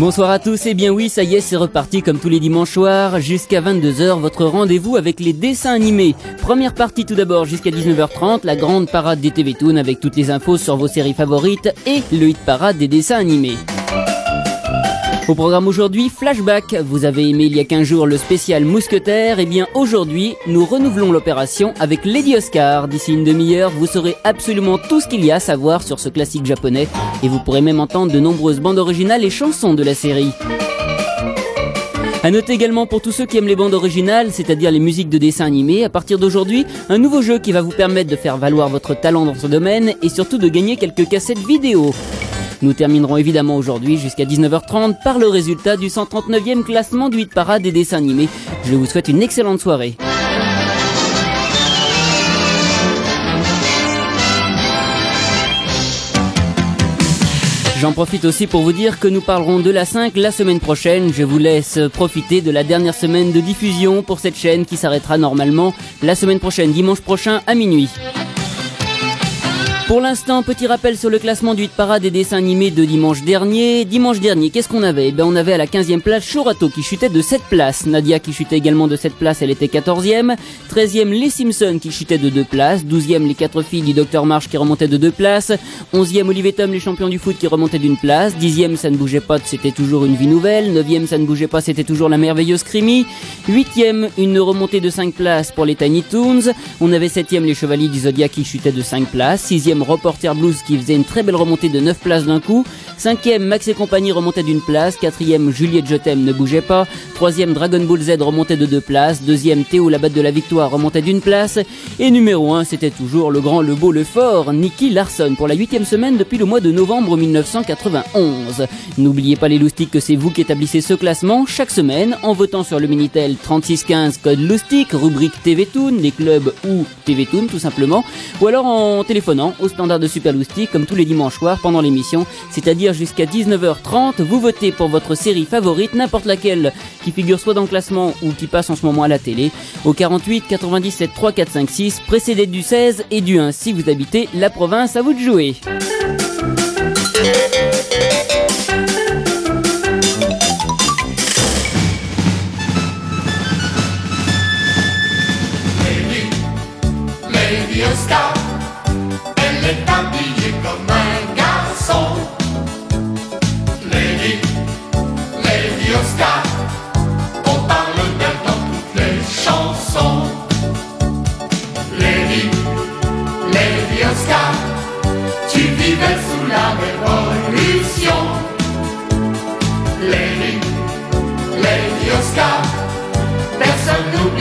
Bonsoir à tous, et bien oui, ça y est, c'est reparti comme tous les dimanches soirs, jusqu'à 22h, votre rendez-vous avec les dessins animés. Première partie tout d'abord jusqu'à 19h30, la grande parade des TV Toon avec toutes les infos sur vos séries favorites et le hit parade des dessins animés. Au programme aujourd'hui, Flashback. Vous avez aimé il y a 15 jours le spécial Mousquetaire. Et eh bien aujourd'hui, nous renouvelons l'opération avec Lady Oscar. D'ici une demi-heure, vous saurez absolument tout ce qu'il y a à savoir sur ce classique japonais. Et vous pourrez même entendre de nombreuses bandes originales et chansons de la série. A noter également pour tous ceux qui aiment les bandes originales, c'est-à-dire les musiques de dessins animés, à partir d'aujourd'hui, un nouveau jeu qui va vous permettre de faire valoir votre talent dans ce domaine et surtout de gagner quelques cassettes vidéo. Nous terminerons évidemment aujourd'hui jusqu'à 19h30 par le résultat du 139e classement du 8 parade des dessins animés. Je vous souhaite une excellente soirée. J'en profite aussi pour vous dire que nous parlerons de la 5 la semaine prochaine. Je vous laisse profiter de la dernière semaine de diffusion pour cette chaîne qui s'arrêtera normalement la semaine prochaine, dimanche prochain à minuit. Pour l'instant, petit rappel sur le classement du hit parade des dessins animés de dimanche dernier. Dimanche dernier, qu'est-ce qu'on avait? Eh ben, On avait à la 15e place Shorato qui chutait de 7 places. Nadia qui chutait également de 7 places, elle était 14e. 13e, Les Simpsons qui chutaient de 2 places. 12e, Les 4 filles du Dr Marsh qui remontaient de 2 places. 11e, Olivier Tom, les champions du foot qui remontaient d'une place. 10e, Ça ne bougeait pas, c'était toujours une vie nouvelle. 9e, Ça ne bougeait pas, c'était toujours la merveilleuse Crimi. 8e, une remontée de 5 places pour les Tiny Toons. On avait 7e, Les Chevaliers du Zodiac qui chutaient de 5 places. 6e, Reporter Blues qui faisait une très belle remontée de 9 places d'un coup. Cinquième, Max et compagnie remontait d'une place. Quatrième, Juliette Je t'aime ne bougeait pas. Troisième, Dragon Ball Z remontait de deux places. Deuxième, Théo la batte de la victoire remontait d'une place. Et numéro 1, c'était toujours le grand, le beau, le fort, Nicky Larson pour la huitième semaine depuis le mois de novembre 1991. N'oubliez pas les loustiques que c'est vous qui établissez ce classement chaque semaine en votant sur le Minitel 3615 code loustique, rubrique TV Toon, les clubs ou TV Toon tout simplement, ou alors en téléphonant au standard de Super comme tous les dimanches soirs pendant l'émission, c'est-à-dire jusqu'à 19h30. Vous votez pour votre série favorite, n'importe laquelle, qui figure soit dans le classement ou qui passe en ce moment à la télé, au 48 97 3 4 5 6, précédé du 16 et du 1 si vous habitez la province. À vous de jouer.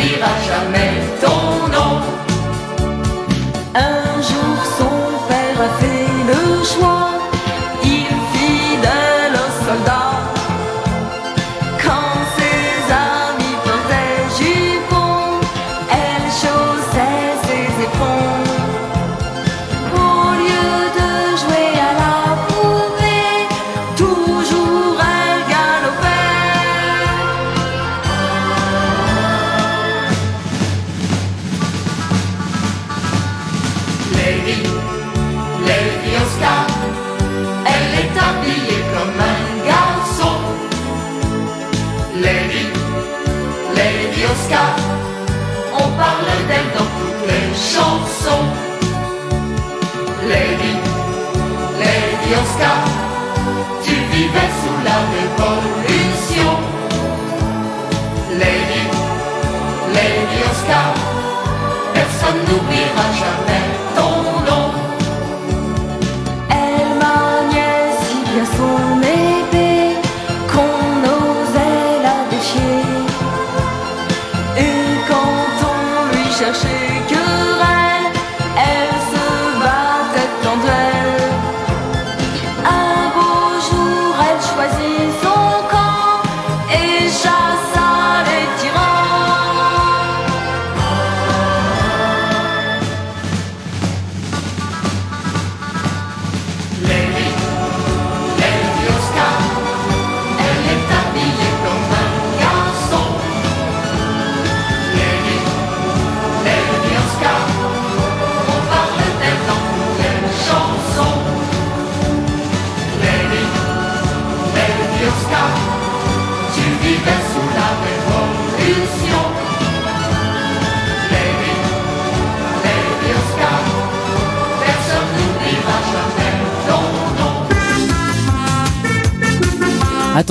n'oubliera jamais ton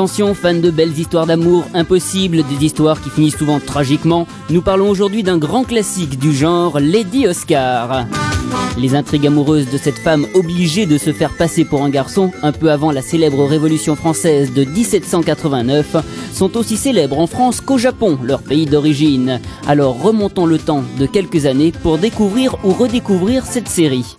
Fans de belles histoires d'amour impossibles, des histoires qui finissent souvent tragiquement, nous parlons aujourd'hui d'un grand classique du genre, Lady Oscar. Les intrigues amoureuses de cette femme obligée de se faire passer pour un garçon un peu avant la célèbre Révolution française de 1789 sont aussi célèbres en France qu'au Japon, leur pays d'origine. Alors remontons le temps de quelques années pour découvrir ou redécouvrir cette série.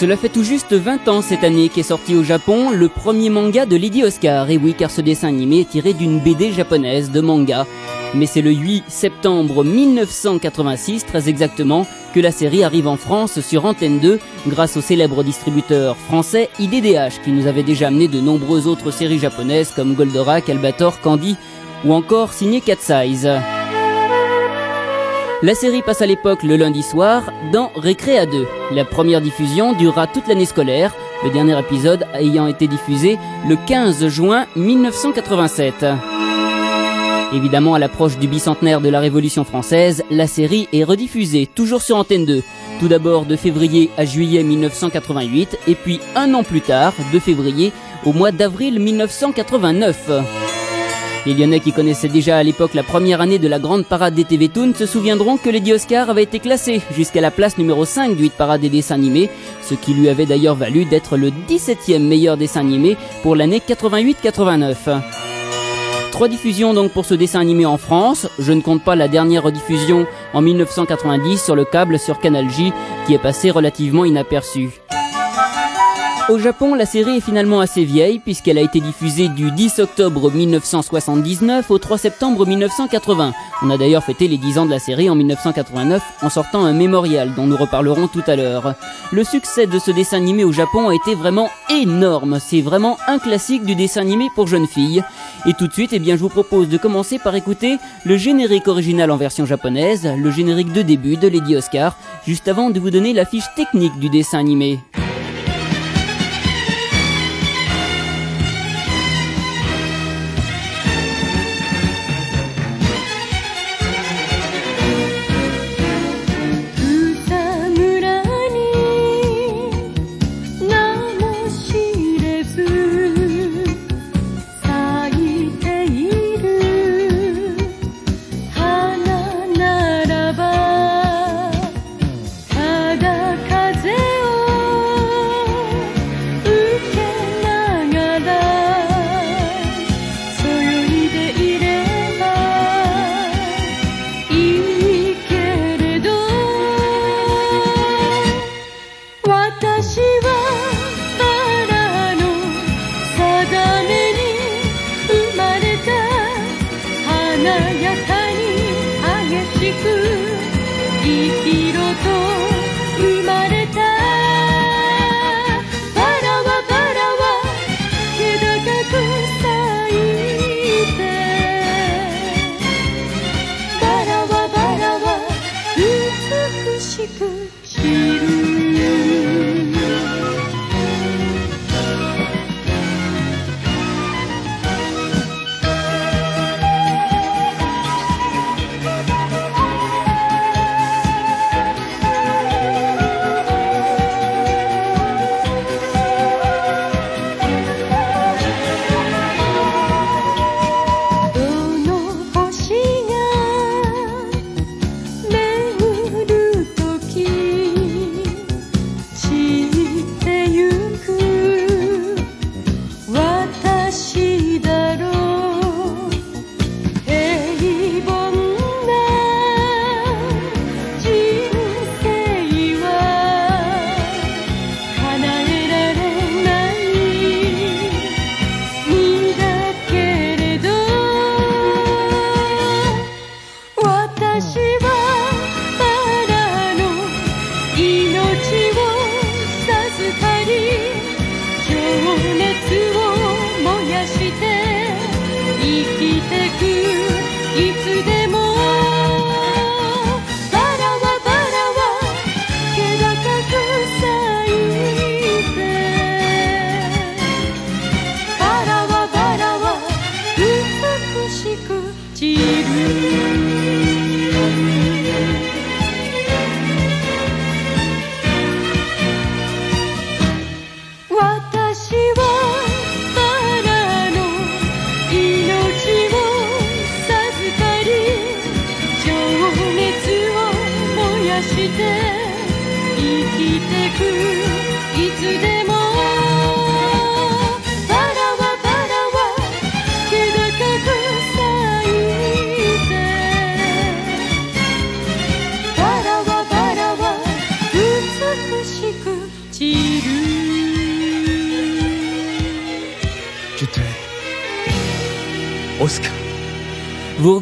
Cela fait tout juste 20 ans cette année qu'est sorti au Japon le premier manga de Lady Oscar. Et oui, car ce dessin animé est tiré d'une BD japonaise de manga. Mais c'est le 8 septembre 1986, très exactement, que la série arrive en France sur Antenne 2 grâce au célèbre distributeur français IDDH qui nous avait déjà amené de nombreuses autres séries japonaises comme Goldorak, Albator, Candy ou encore signé Cat Size. La série passe à l'époque le lundi soir dans Récréa 2. La première diffusion durera toute l'année scolaire, le dernier épisode ayant été diffusé le 15 juin 1987. Évidemment, à l'approche du bicentenaire de la Révolution française, la série est rediffusée, toujours sur Antenne 2. Tout d'abord de février à juillet 1988, et puis un an plus tard, de février au mois d'avril 1989. Les Lyonnais qui connaissaient déjà à l'époque la première année de la grande parade des TV Toon se souviendront que Lady Oscar avait été classé jusqu'à la place numéro 5 du hit parade des dessins animés, ce qui lui avait d'ailleurs valu d'être le 17e meilleur dessin animé pour l'année 88-89. Trois diffusions donc pour ce dessin animé en France. Je ne compte pas la dernière rediffusion en 1990 sur le câble sur Canal J qui est passé relativement inaperçue. Au Japon, la série est finalement assez vieille puisqu'elle a été diffusée du 10 octobre 1979 au 3 septembre 1980. On a d'ailleurs fêté les 10 ans de la série en 1989 en sortant un mémorial dont nous reparlerons tout à l'heure. Le succès de ce dessin animé au Japon a été vraiment énorme. C'est vraiment un classique du dessin animé pour jeunes filles. Et tout de suite, eh bien, je vous propose de commencer par écouter le générique original en version japonaise, le générique de début de Lady Oscar, juste avant de vous donner la fiche technique du dessin animé.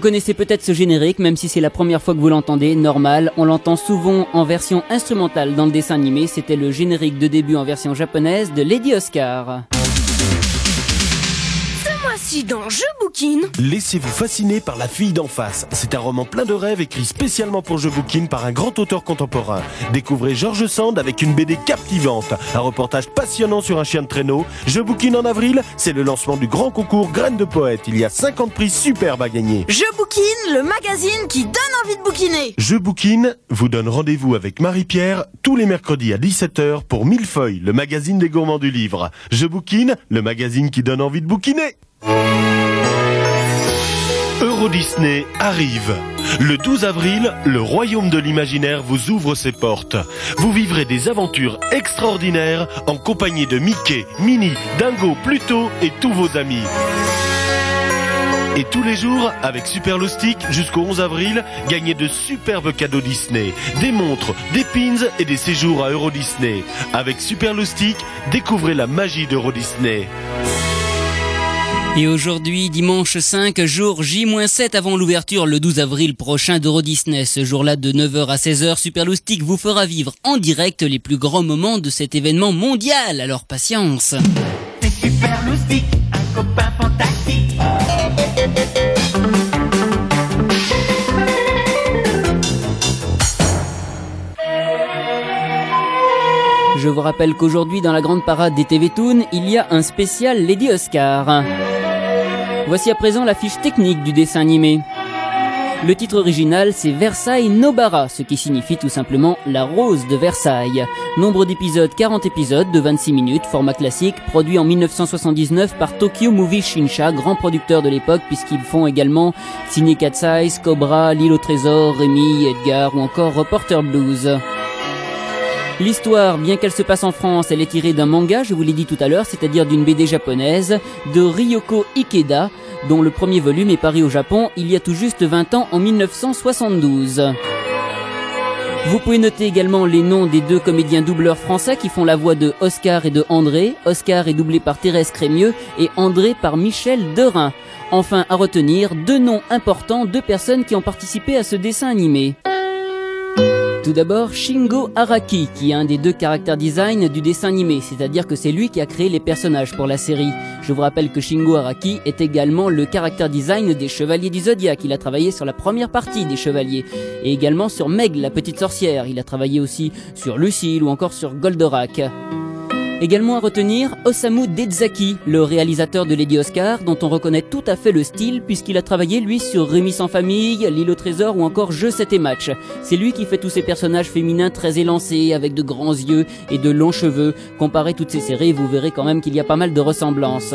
Vous reconnaissez peut-être ce générique, même si c'est la première fois que vous l'entendez, normal, on l'entend souvent en version instrumentale dans le dessin animé, c'était le générique de début en version japonaise de Lady Oscar dans Je Bouquine. Laissez-vous fasciner par La fille d'en face. C'est un roman plein de rêves écrit spécialement pour Je Bouquine par un grand auteur contemporain. Découvrez Georges Sand avec une BD captivante, un reportage passionnant sur un chien de traîneau. Je Bouquine en avril, c'est le lancement du grand concours Graines de Poète. Il y a 50 prix superbes à gagner. Je Bouquine, le magazine qui donne envie de bouquiner. Je Bouquine vous donne rendez-vous avec Marie-Pierre tous les mercredis à 17h pour Millefeuille, le magazine des gourmands du livre. Je Bouquine, le magazine qui donne envie de bouquiner. Euro Disney arrive. Le 12 avril, le royaume de l'imaginaire vous ouvre ses portes. Vous vivrez des aventures extraordinaires en compagnie de Mickey, Minnie, Dingo, Pluto et tous vos amis. Et tous les jours, avec Super jusqu'au 11 avril, gagnez de superbes cadeaux Disney, des montres, des pins et des séjours à Euro Disney. Avec Super découvrez la magie d'Euro Disney. Et aujourd'hui, dimanche 5, jour J-7 avant l'ouverture le 12 avril prochain d'Euro Disney. Ce jour-là de 9h à 16h, Superloustic vous fera vivre en direct les plus grands moments de cet événement mondial. Alors patience. C'est Superloustic, un copain fantastique. Je vous rappelle qu'aujourd'hui, dans la grande parade des TV Toon, il y a un spécial Lady Oscar. Voici à présent la fiche technique du dessin animé. Le titre original, c'est Versailles Nobara, ce qui signifie tout simplement la rose de Versailles. Nombre d'épisodes, 40 épisodes de 26 minutes, format classique, produit en 1979 par Tokyo Movie Shinsha, grand producteur de l'époque, puisqu'ils font également Signé Cat Size, Cobra, L'île au trésor, Rémi, Edgar ou encore Reporter Blues. L'histoire, bien qu'elle se passe en France, elle est tirée d'un manga, je vous l'ai dit tout à l'heure, c'est-à-dire d'une BD japonaise, de Ryoko Ikeda, dont le premier volume est paru au Japon il y a tout juste 20 ans en 1972. Vous pouvez noter également les noms des deux comédiens doubleurs français qui font la voix de Oscar et de André. Oscar est doublé par Thérèse Crémieux et André par Michel Derain. Enfin, à retenir, deux noms importants, deux personnes qui ont participé à ce dessin animé. Tout d'abord, Shingo Araki, qui est un des deux caractères design du dessin animé, c'est-à-dire que c'est lui qui a créé les personnages pour la série. Je vous rappelle que Shingo Araki est également le caractère design des Chevaliers du Zodiac. Il a travaillé sur la première partie des Chevaliers et également sur Meg, la petite sorcière. Il a travaillé aussi sur Lucille ou encore sur Goldorak. Également à retenir Osamu Dezaki, le réalisateur de Lady Oscar, dont on reconnaît tout à fait le style puisqu'il a travaillé lui sur Rémi sans famille, L'île au trésor ou encore Je 7 et match. C'est lui qui fait tous ces personnages féminins très élancés, avec de grands yeux et de longs cheveux. Comparez toutes ces séries, vous verrez quand même qu'il y a pas mal de ressemblances.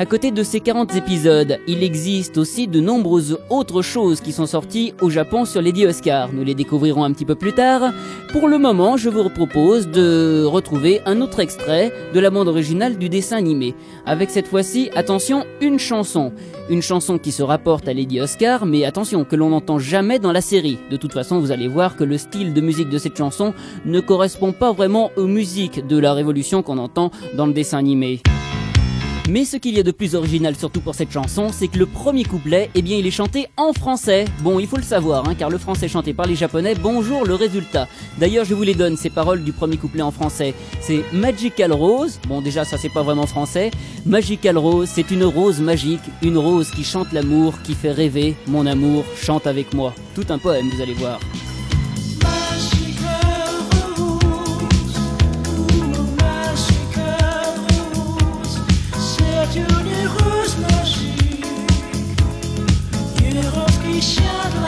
À côté de ces 40 épisodes, il existe aussi de nombreuses autres choses qui sont sorties au Japon sur Lady Oscar. Nous les découvrirons un petit peu plus tard. Pour le moment, je vous propose de retrouver un autre extrait de la bande originale du dessin animé. Avec cette fois-ci, attention, une chanson. Une chanson qui se rapporte à Lady Oscar, mais attention, que l'on n'entend jamais dans la série. De toute façon, vous allez voir que le style de musique de cette chanson ne correspond pas vraiment aux musiques de la Révolution qu'on entend dans le dessin animé. Mais ce qu'il y a de plus original surtout pour cette chanson, c'est que le premier couplet, eh bien il est chanté en français. Bon, il faut le savoir, hein, car le français chanté par les japonais, bonjour le résultat. D'ailleurs, je vous les donne, ces paroles du premier couplet en français. C'est Magical Rose, bon déjà ça c'est pas vraiment français. Magical Rose, c'est une rose magique, une rose qui chante l'amour, qui fait rêver, mon amour, chante avec moi. Tout un poème, vous allez voir. Ощущать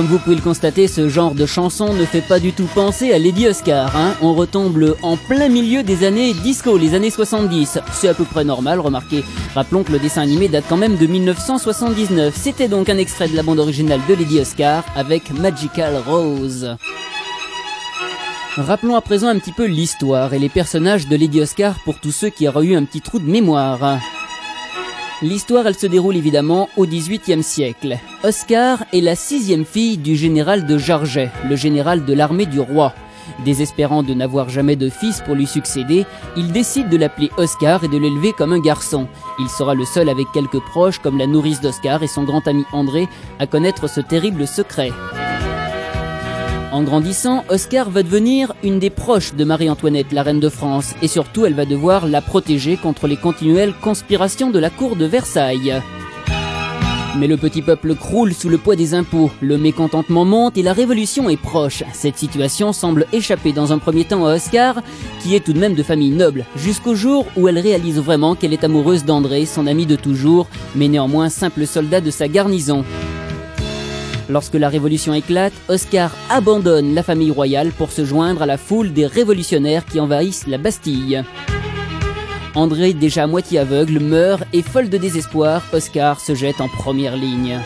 Comme vous pouvez le constater, ce genre de chanson ne fait pas du tout penser à Lady Oscar. Hein. On retombe en plein milieu des années disco, les années 70. C'est à peu près normal, remarquez. Rappelons que le dessin animé date quand même de 1979. C'était donc un extrait de la bande originale de Lady Oscar avec Magical Rose. Rappelons à présent un petit peu l'histoire et les personnages de Lady Oscar pour tous ceux qui auraient eu un petit trou de mémoire. L'histoire, elle se déroule évidemment au XVIIIe siècle. Oscar est la sixième fille du général de Jarget, le général de l'armée du roi. Désespérant de n'avoir jamais de fils pour lui succéder, il décide de l'appeler Oscar et de l'élever comme un garçon. Il sera le seul avec quelques proches comme la nourrice d'Oscar et son grand ami André à connaître ce terrible secret. En grandissant, Oscar va devenir une des proches de Marie-Antoinette, la reine de France, et surtout elle va devoir la protéger contre les continuelles conspirations de la cour de Versailles. Mais le petit peuple croule sous le poids des impôts, le mécontentement monte et la révolution est proche. Cette situation semble échapper dans un premier temps à Oscar, qui est tout de même de famille noble, jusqu'au jour où elle réalise vraiment qu'elle est amoureuse d'André, son ami de toujours, mais néanmoins simple soldat de sa garnison. Lorsque la révolution éclate, Oscar abandonne la famille royale pour se joindre à la foule des révolutionnaires qui envahissent la Bastille. André, déjà moitié aveugle, meurt et folle de désespoir, Oscar se jette en première ligne.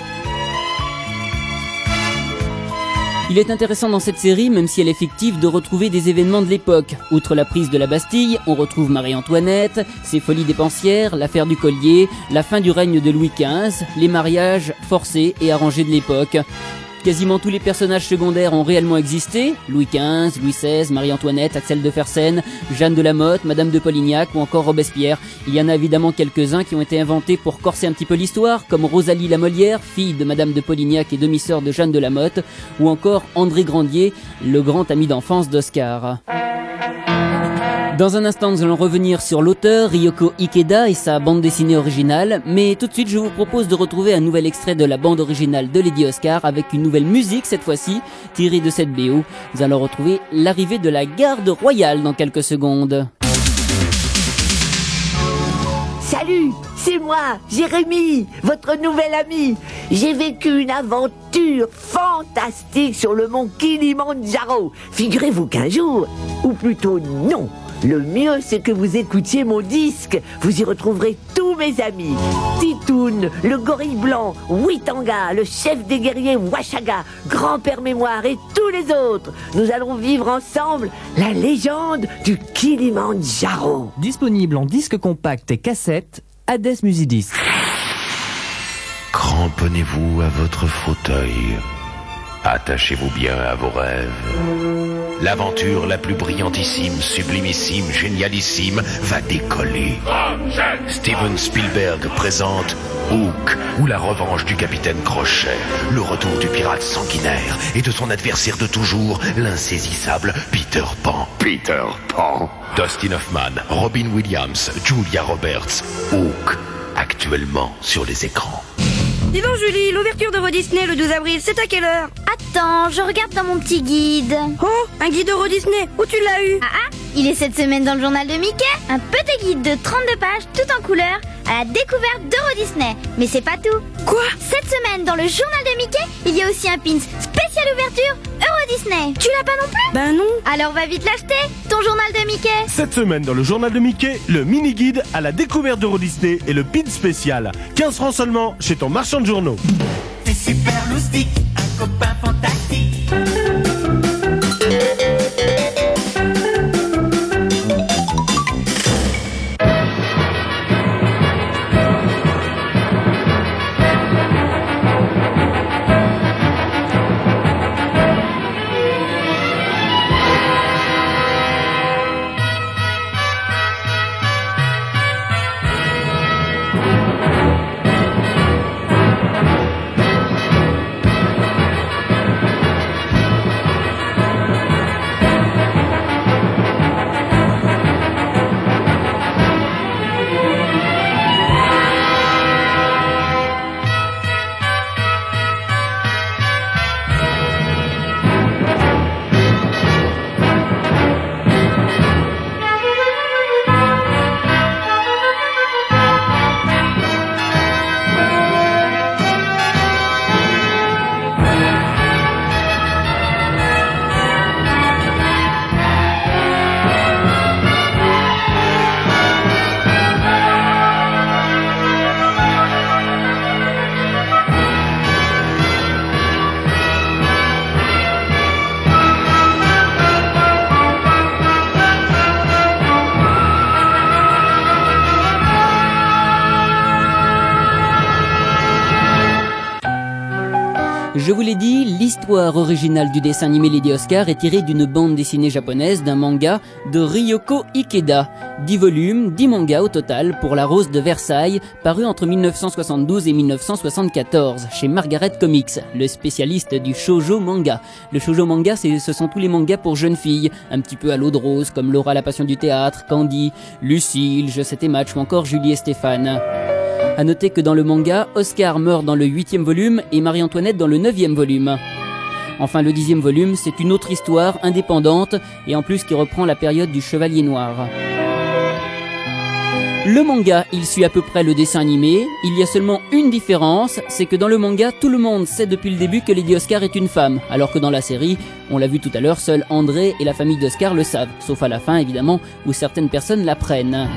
Il est intéressant dans cette série, même si elle est fictive, de retrouver des événements de l'époque. Outre la prise de la Bastille, on retrouve Marie-Antoinette, ses folies dépensières, l'affaire du collier, la fin du règne de Louis XV, les mariages forcés et arrangés de l'époque. Quasiment tous les personnages secondaires ont réellement existé. Louis XV, Louis XVI, Marie-Antoinette, Axel de Fersen, Jeanne de la Motte, Madame de Polignac ou encore Robespierre. Il y en a évidemment quelques-uns qui ont été inventés pour corser un petit peu l'histoire, comme Rosalie la Molière, fille de Madame de Polignac et demi-sœur de Jeanne de la Motte, ou encore André Grandier, le grand ami d'enfance d'Oscar. Dans un instant, nous allons revenir sur l'auteur Ryoko Ikeda et sa bande dessinée originale, mais tout de suite, je vous propose de retrouver un nouvel extrait de la bande originale de Lady Oscar avec une nouvelle musique cette fois-ci, tirée de cette BO. Nous allons retrouver l'arrivée de la garde royale dans quelques secondes. Salut, c'est moi, Jérémy, votre nouvel ami. J'ai vécu une aventure fantastique sur le mont Kilimandjaro. Figurez-vous qu'un jour, ou plutôt non, le mieux, c'est que vous écoutiez mon disque. Vous y retrouverez tous mes amis. Titoun, le gorille blanc, Witanga, le chef des guerriers Washaga, grand-père mémoire et tous les autres. Nous allons vivre ensemble la légende du Kilimandjaro. Disponible en disque compact et cassette, Hades Musidisc. Cramponnez-vous à votre fauteuil. Attachez-vous bien à vos rêves. L'aventure la plus brillantissime, sublimissime, génialissime va décoller. Steven Spielberg présente Hook ou la revanche du capitaine Crochet, le retour du pirate sanguinaire et de son adversaire de toujours, l'insaisissable Peter Pan. Peter Pan. Dustin Hoffman, Robin Williams, Julia Roberts, Hook, actuellement sur les écrans. Dis donc Julie, l'ouverture de Euro Disney le 12 avril, c'est à quelle heure? Attends, je regarde dans mon petit guide. Oh, un guide Euro Disney, où tu l'as eu? Ah ah, il est cette semaine dans le journal de Mickey. Un petit guide de 32 pages, tout en couleur, à la découverte d'Euro Disney. Mais c'est pas tout. Quoi? Cette semaine, dans le journal de Mickey, il y a aussi un pins spécial ouverture Euro Disney. Tu l'as pas non plus? Ben non. Alors va vite l'acheter, ton journal de Mickey. Cette semaine dans le journal de Mickey, le mini-guide à la découverte d'Euro Disney et le pin spécial. 15 francs seulement chez ton marchand de journaux. C'est super loustique, un copain fantastique. Je vous l'ai dit, l'histoire originale du dessin animé Lady Oscar est tirée d'une bande dessinée japonaise d'un manga de Ryoko Ikeda. 10 volumes, 10 mangas au total pour La Rose de Versailles, paru entre 1972 et 1974 chez Margaret Comics, le spécialiste du shoujo manga. Le shoujo manga, ce sont tous les mangas pour jeunes filles, un petit peu à l'eau de rose comme Laura la passion du théâtre, Candy, Lucille, Je sais tes matchs ou encore Julie et Stéphane. A noter que dans le manga, Oscar meurt dans le huitième volume et Marie-Antoinette dans le neuvième volume. Enfin, le dixième volume, c'est une autre histoire indépendante et en plus qui reprend la période du Chevalier Noir. Le manga, il suit à peu près le dessin animé. Il y a seulement une différence, c'est que dans le manga, tout le monde sait depuis le début que Lady Oscar est une femme, alors que dans la série, on l'a vu tout à l'heure, seul André et la famille d'Oscar le savent, sauf à la fin évidemment, où certaines personnes l'apprennent.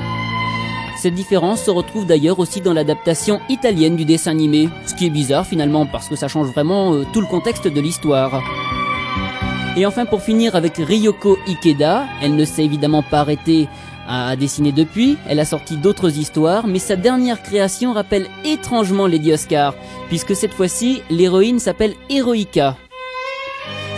Cette différence se retrouve d'ailleurs aussi dans l'adaptation italienne du dessin animé, ce qui est bizarre finalement parce que ça change vraiment euh, tout le contexte de l'histoire. Et enfin pour finir avec Ryoko Ikeda, elle ne s'est évidemment pas arrêtée à dessiner depuis, elle a sorti d'autres histoires, mais sa dernière création rappelle étrangement Lady Oscar, puisque cette fois-ci l'héroïne s'appelle Heroica.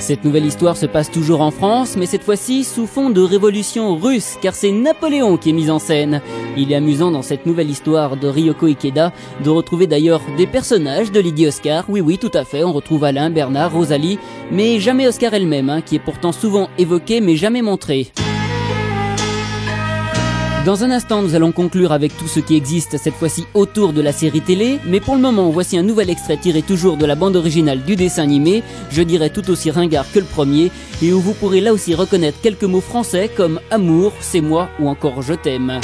Cette nouvelle histoire se passe toujours en France, mais cette fois-ci sous fond de révolution russe, car c'est Napoléon qui est mis en scène. Il est amusant dans cette nouvelle histoire de Ryoko Ikeda de retrouver d'ailleurs des personnages de Lady Oscar. Oui, oui, tout à fait, on retrouve Alain, Bernard, Rosalie, mais jamais Oscar elle-même, hein, qui est pourtant souvent évoquée mais jamais montrée. Dans un instant, nous allons conclure avec tout ce qui existe cette fois-ci autour de la série télé, mais pour le moment, voici un nouvel extrait tiré toujours de la bande originale du dessin animé, je dirais tout aussi ringard que le premier, et où vous pourrez là aussi reconnaître quelques mots français comme amour, c'est moi ou encore je t'aime.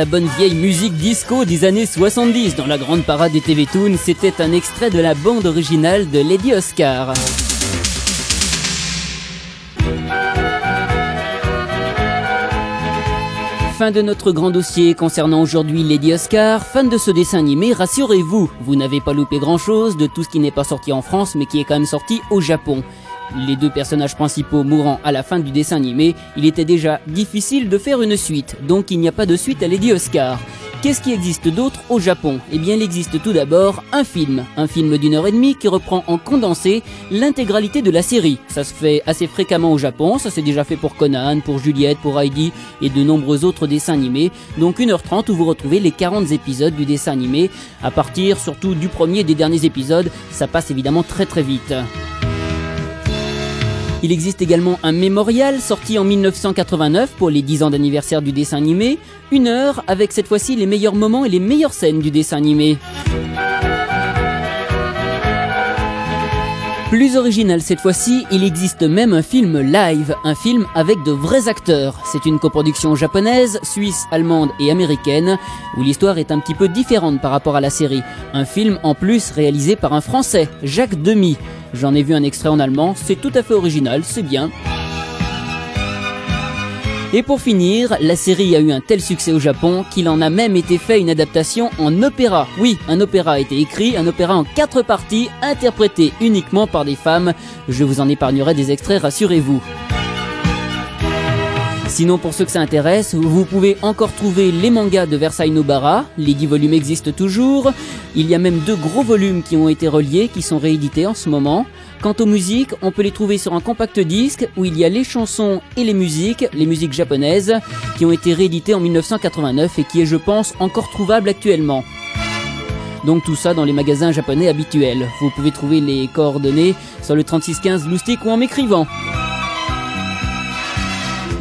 La bonne vieille musique disco des années 70 dans la grande parade des TV Toon, c'était un extrait de la bande originale de Lady Oscar. Fin de notre grand dossier concernant aujourd'hui Lady Oscar. Fan de ce dessin animé, rassurez-vous, vous, n'avez pas loupé grand chose de tout ce qui n'est pas sorti en France mais qui est quand même sorti au Japon. Les deux personnages principaux mourant à la fin du dessin animé, il était déjà difficile de faire une suite, donc il n'y a pas de suite à Lady Oscar. Qu'est-ce qui existe d'autre au Japon? Eh bien, il existe tout d'abord un film, un film d'une heure et demie qui reprend en condensé l'intégralité de la série. Ça se fait assez fréquemment au Japon, ça s'est déjà fait pour Conan, pour Juliette, pour Heidi et de nombreux autres dessins animés. Donc 1h30 où vous retrouvez les 40 épisodes du dessin animé. À partir surtout du premier et des derniers épisodes, ça passe évidemment très très vite. Il existe également un mémorial sorti en 1989 pour les 10 ans d'anniversaire du dessin animé, une heure avec cette fois-ci les meilleurs moments et les meilleures scènes du dessin animé. Plus original cette fois-ci, il existe même un film live, un film avec de vrais acteurs. C'est une coproduction japonaise, suisse, allemande et américaine, où l'histoire est un petit peu différente par rapport à la série. Un film en plus réalisé par un Français, Jacques Demy. J'en ai vu un extrait en allemand, c'est tout à fait original, c'est bien. Et pour finir, la série a eu un tel succès au Japon qu'il en a même été fait une adaptation en opéra. Oui, un opéra a été écrit, un opéra en quatre parties, interprété uniquement par des femmes. Je vous en épargnerai des extraits, rassurez-vous. Sinon, pour ceux que ça intéresse, vous pouvez encore trouver les mangas de Versailles Nobara. Les 10 volumes existent toujours. Il y a même deux gros volumes qui ont été reliés, qui sont réédités en ce moment. Quant aux musiques, on peut les trouver sur un compact disque où il y a les chansons et les musiques, les musiques japonaises, qui ont été rééditées en 1989 et qui est, je pense, encore trouvable actuellement. Donc tout ça dans les magasins japonais habituels. Vous pouvez trouver les coordonnées sur le 3615 Loustic ou en m'écrivant.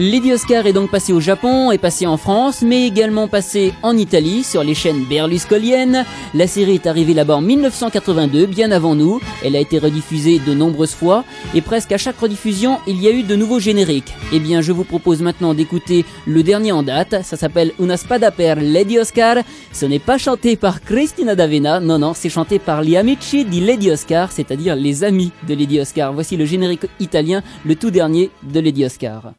Lady Oscar est donc passé au Japon, est passé en France, mais également passé en Italie sur les chaînes berlusconiennes. La série est arrivée là-bas en 1982, bien avant nous. Elle a été rediffusée de nombreuses fois et presque à chaque rediffusion, il y a eu de nouveaux génériques. Eh bien, je vous propose maintenant d'écouter le dernier en date. Ça s'appelle Una spada per Lady Oscar. Ce n'est pas chanté par Cristina D'Avena, non, non, c'est chanté par gli amici di Lady Oscar, c'est-à-dire les amis de Lady Oscar. Voici le générique italien, le tout dernier de Lady Oscar.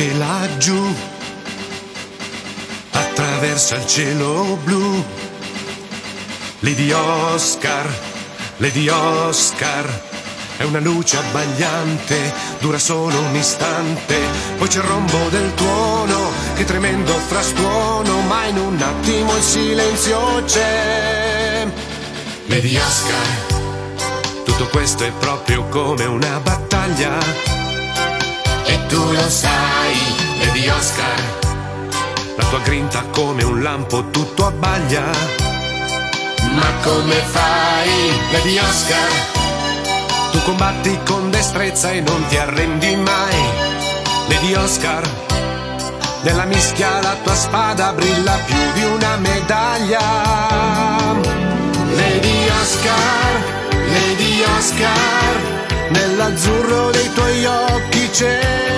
Che laggiù attraversa il cielo blu. Lady Oscar, Lady Oscar, è una luce abbagliante, dura solo un istante, poi c'è il rombo del tuono, che tremendo frastuono, ma in un attimo il silenzio c'è. Lady Oscar, tutto questo è proprio come una battaglia. Tu lo sai, Lady Oscar. La tua grinta come un lampo tutto abbaglia. Ma come fai, Lady Oscar? Tu combatti con destrezza e non ti arrendi mai. Lady Oscar, nella mischia la tua spada brilla più di una medaglia. Lady Oscar, Lady Oscar. Nell'azzurro dei tuoi occhi c'è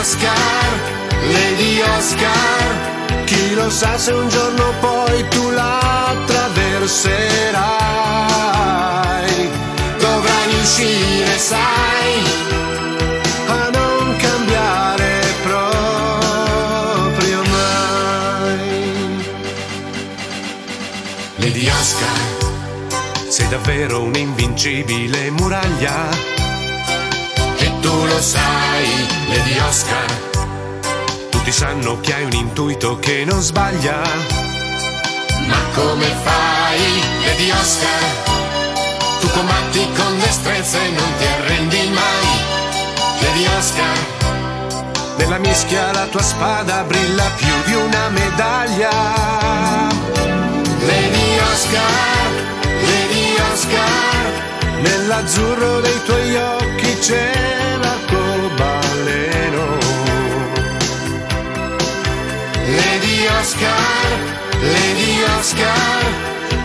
Oscar, Lady Oscar, chi lo sa se un giorno poi tu la attraverserai. Dovrai riuscire, sai. Lady Oscar, sei davvero un'invincibile muraglia. Lo sai, Lady Oscar. Tutti sanno che hai un intuito che non sbaglia. Ma come fai, Lady Oscar? Tu combatti con destrezza e non ti arrendi mai. Lady Oscar, nella mischia la tua spada brilla più di una medaglia. Lady Oscar, Lady Oscar, nell'azzurro dei tuoi occhi c'è Oscar,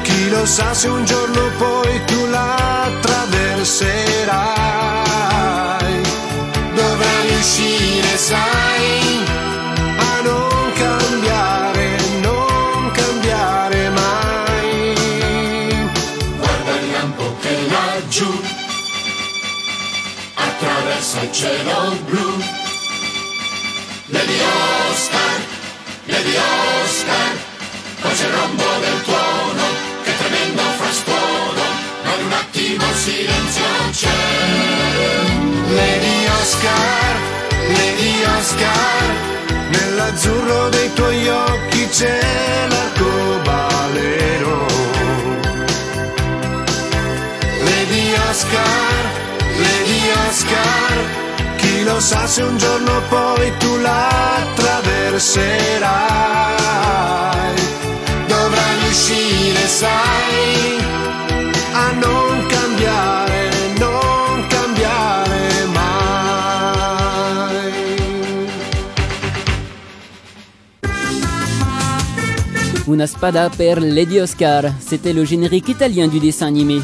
chi lo sa se un giorno poi tu la attraverserai. Dovrai riuscire, sai, a non cambiare, non cambiare mai. Guarda il lampo che laggiù attraversa il cielo blu. Il silenzio c'è. Lady Oscar, Lady Oscar, nell'azzurro dei tuoi occhi c'è l'arcobaleno. Lady Oscar, Lady Oscar, chi lo sa se un giorno poi tu la attraverserai. Dovrai riuscire, sai, Una spada per Lady Oscar, c'était le générique italien du dessin animé.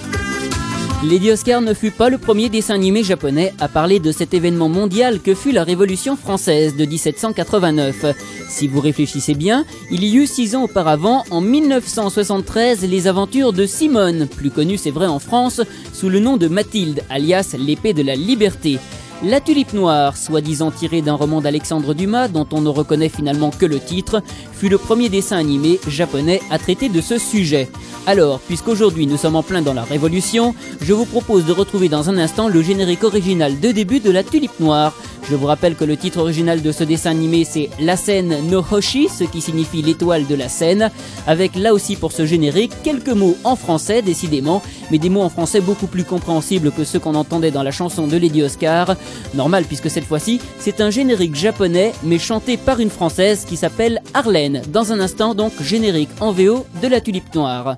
Lady Oscar ne fut pas le premier dessin animé japonais à parler de cet événement mondial que fut la Révolution française de 1789. Si vous réfléchissez bien, il y eut six ans auparavant, en 1973, les aventures de Simone, plus connue c'est vrai en France, sous le nom de Mathilde, alias l'épée de la liberté. La tulipe noire, soi-disant tirée d'un roman d'Alexandre Dumas dont on ne reconnaît finalement que le titre, fut le premier dessin animé japonais à traiter de ce sujet. Alors, puisqu'aujourd'hui nous sommes en plein dans la Révolution, je vous propose de retrouver dans un instant le générique original de début de La tulipe noire. Je vous rappelle que le titre original de ce dessin animé c'est La scène no Hoshi, ce qui signifie l'étoile de la scène, avec là aussi pour ce générique quelques mots en français décidément, mais des mots en français beaucoup plus compréhensibles que ceux qu'on entendait dans la chanson de Lady Oscar. Normal puisque cette fois-ci c'est un générique japonais mais chanté par une française qui s'appelle Arlène. Dans un instant donc générique en VO de La tulipe noire.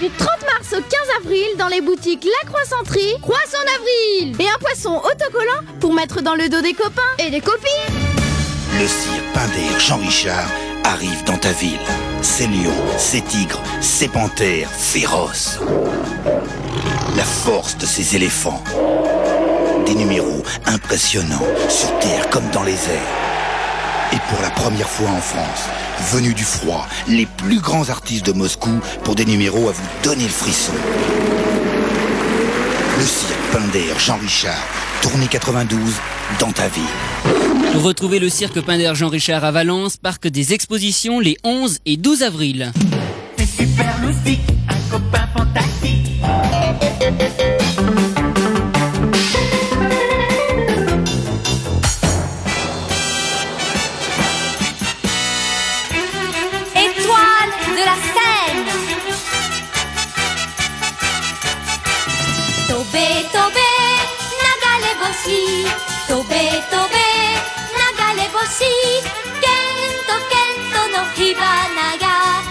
Du 30 mars au 15 avril, dans les boutiques La Croissanterie, Croissant d'avril Et un poisson autocollant pour mettre dans le dos des copains et des copines Le cire Pinder Jean Richard arrive dans ta ville. Ces lions, ces tigres, ces panthères féroces. La force de ces éléphants. Des numéros impressionnants, sur terre comme dans les airs. Et pour la première fois en France, venus du froid, les plus grands artistes de Moscou pour des numéros à vous donner le frisson. Le cirque Pinder Jean Richard, tournée 92, dans ta ville. Retrouvez le cirque Pinder Jean Richard à Valence, parc des expositions les 11 et 12 avril. C'est super loustique, un copain fantastique. べとべ流れ星ケントケントの火花が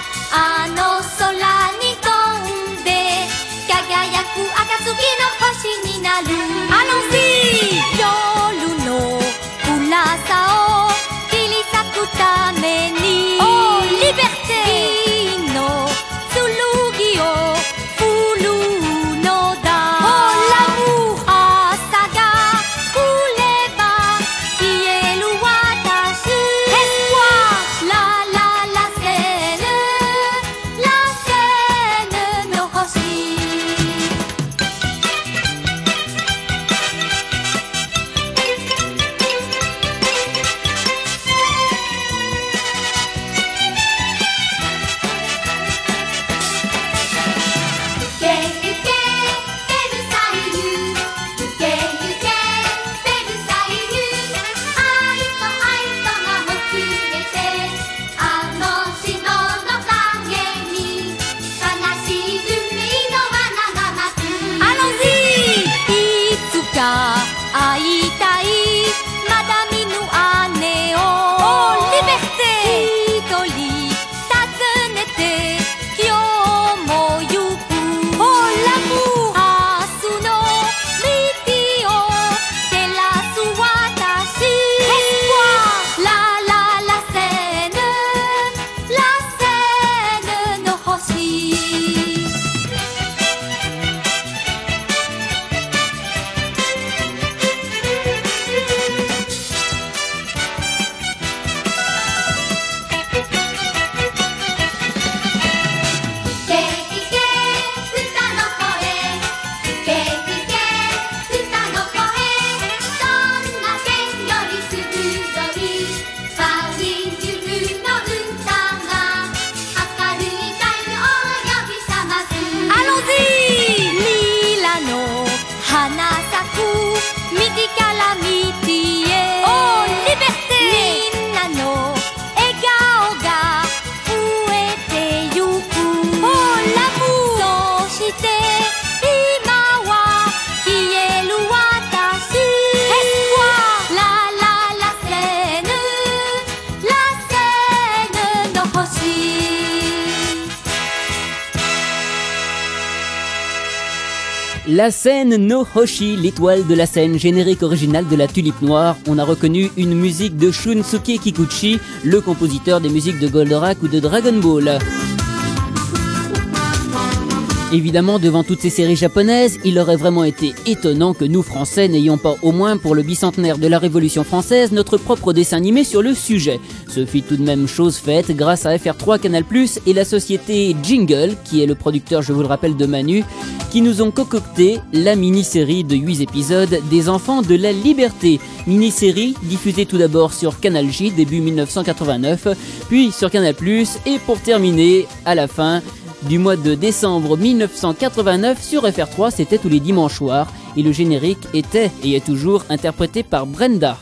La scène No Hoshi, l'étoile de la scène, générique original de la Tulipe Noire. On a reconnu une musique de Shunsuke Kikuchi, le compositeur des musiques de Goldorak ou de Dragon Ball. Évidemment, devant toutes ces séries japonaises, il aurait vraiment été étonnant que nous, Français, n'ayons pas au moins pour le bicentenaire de la Révolution française notre propre dessin animé sur le sujet. Ce fut tout de même chose faite grâce à FR3 Canal+, et la société Jingle, qui est le producteur, je vous le rappelle, de Manu, qui nous ont concocté la mini-série de 8 épisodes des Enfants de la Liberté. Mini-série diffusée tout d'abord sur Canal J début 1989, puis sur Canal+, et pour terminer, à la fin, du mois de décembre 1989 sur FR3, c'était tous les dimanches soirs et le générique était et est toujours interprété par Brenda.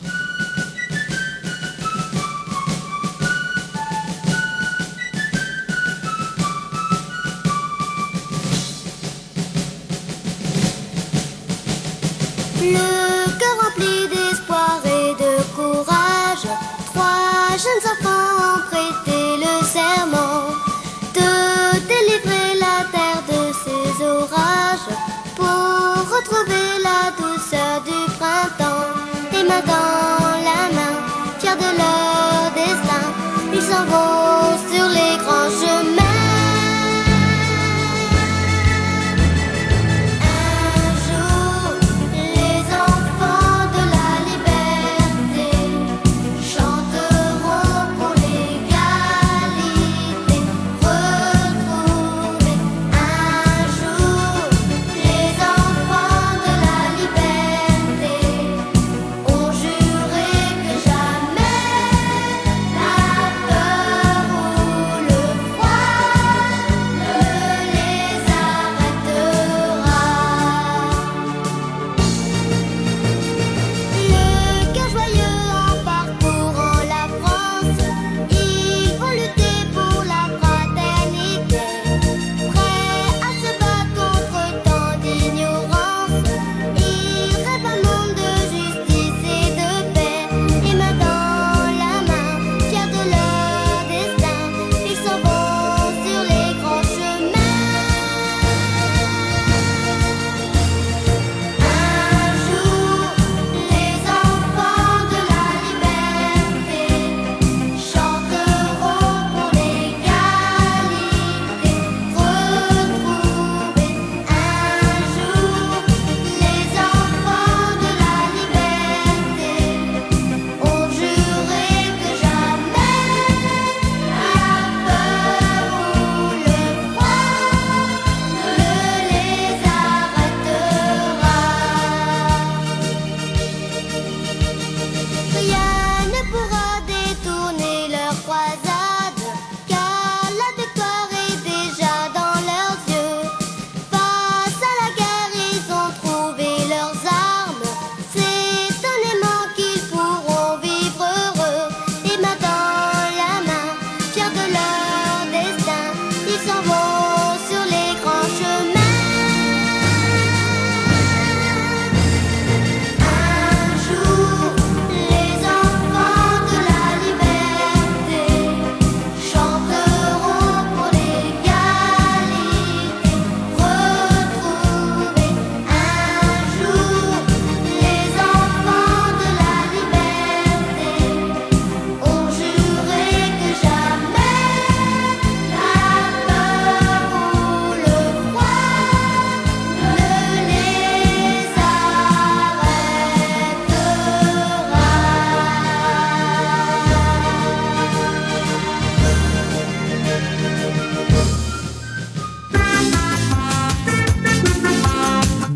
Le cœur rempli d'espoir et de courage, trois jeunes enfants ont prêté le serment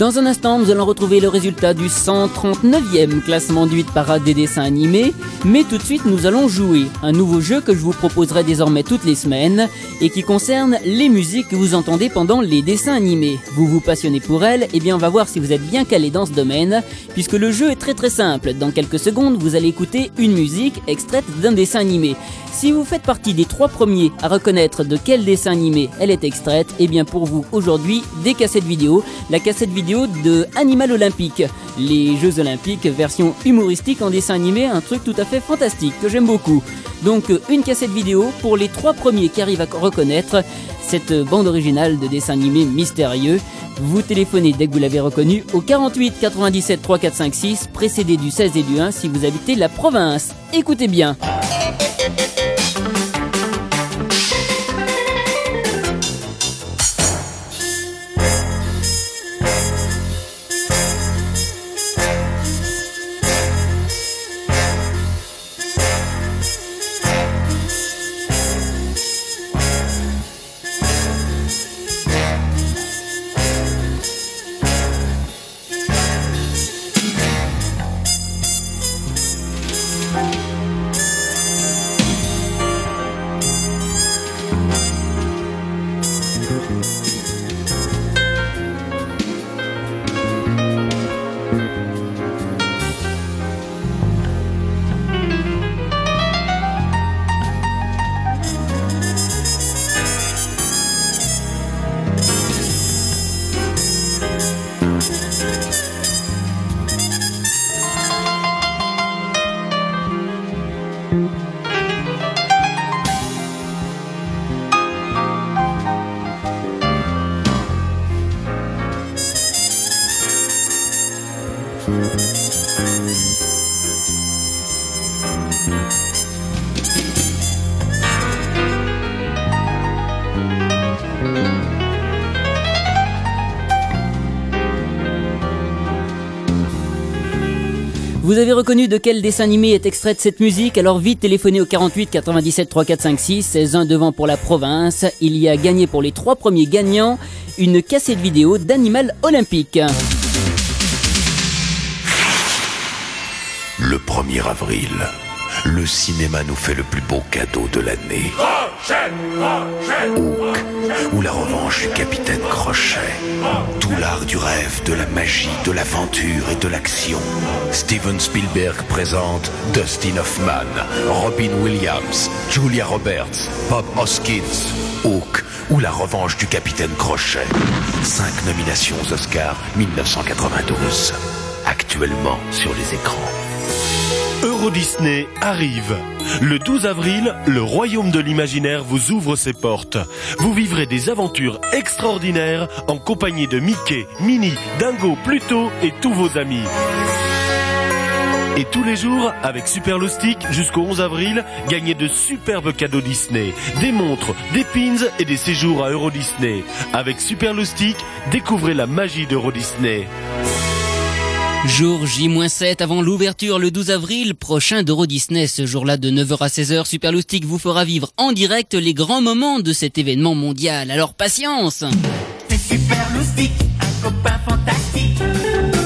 Dans un instant, nous allons retrouver le résultat du 139e classement du 8 parade des dessins animés, mais tout de suite nous allons jouer un nouveau jeu que je vous proposerai désormais toutes les semaines et qui concerne les musiques que vous entendez pendant les dessins animés. Vous vous passionnez pour elles, et bien on va voir si vous êtes bien calé dans ce domaine, puisque le jeu est très très simple. Dans quelques secondes, vous allez écouter une musique extraite d'un dessin animé. Si vous faites partie des trois premiers à reconnaître de quel dessin animé elle est extraite, et bien pour vous aujourd'hui des cassettes vidéo, la cassette vidéo de Animal Olympique, les Jeux Olympiques version humoristique en dessin animé, un truc tout à fait fantastique que j'aime beaucoup. Donc une cassette vidéo pour les trois premiers qui arrivent à reconnaître cette bande originale de dessin animé mystérieux. Vous téléphonez dès que vous l'avez reconnu au 48 97 3456, précédé du 16 et du 1 si vous habitez la province. Écoutez bien. Vous avez reconnu de quel dessin animé est extraite cette musique? Alors vite téléphonez au 48 97 3456, 16 1 devant pour la province. Il y a gagné pour les trois premiers gagnants une cassette vidéo d'Animal Olympique. Le 1er avril, le cinéma nous fait le plus beau cadeau de l'année. Hook, ou la revanche du capitaine Crochet. Tout l'art du rêve, de la magie, de l'aventure et de l'action. Steven Spielberg présente Dustin Hoffman, Robin Williams, Julia Roberts, Bob Hoskins. Hook, ou la revanche du capitaine Crochet. Cinq nominations Oscars 1992. Actuellement sur les écrans. Euro Disney arrive. Le 12 avril, le royaume de l'imaginaire vous ouvre ses portes. Vous vivrez des aventures extraordinaires en compagnie de Mickey, Minnie, Dingo, Pluto et tous vos amis. Et tous les jours, avec Super Loustic, jusqu'au 11 avril, gagnez de superbes cadeaux Disney, des montres, des pins et des séjours à Euro Disney. Avec Super Loustic, découvrez la magie d'Euro Disney. Jour J-7 avant l'ouverture le 12 avril prochain d'Euro Disney. Ce jour-là de 9h à 16h, Super Loustic vous fera vivre en direct les grands moments de cet événement mondial. Alors patience C'est un copain fantastique.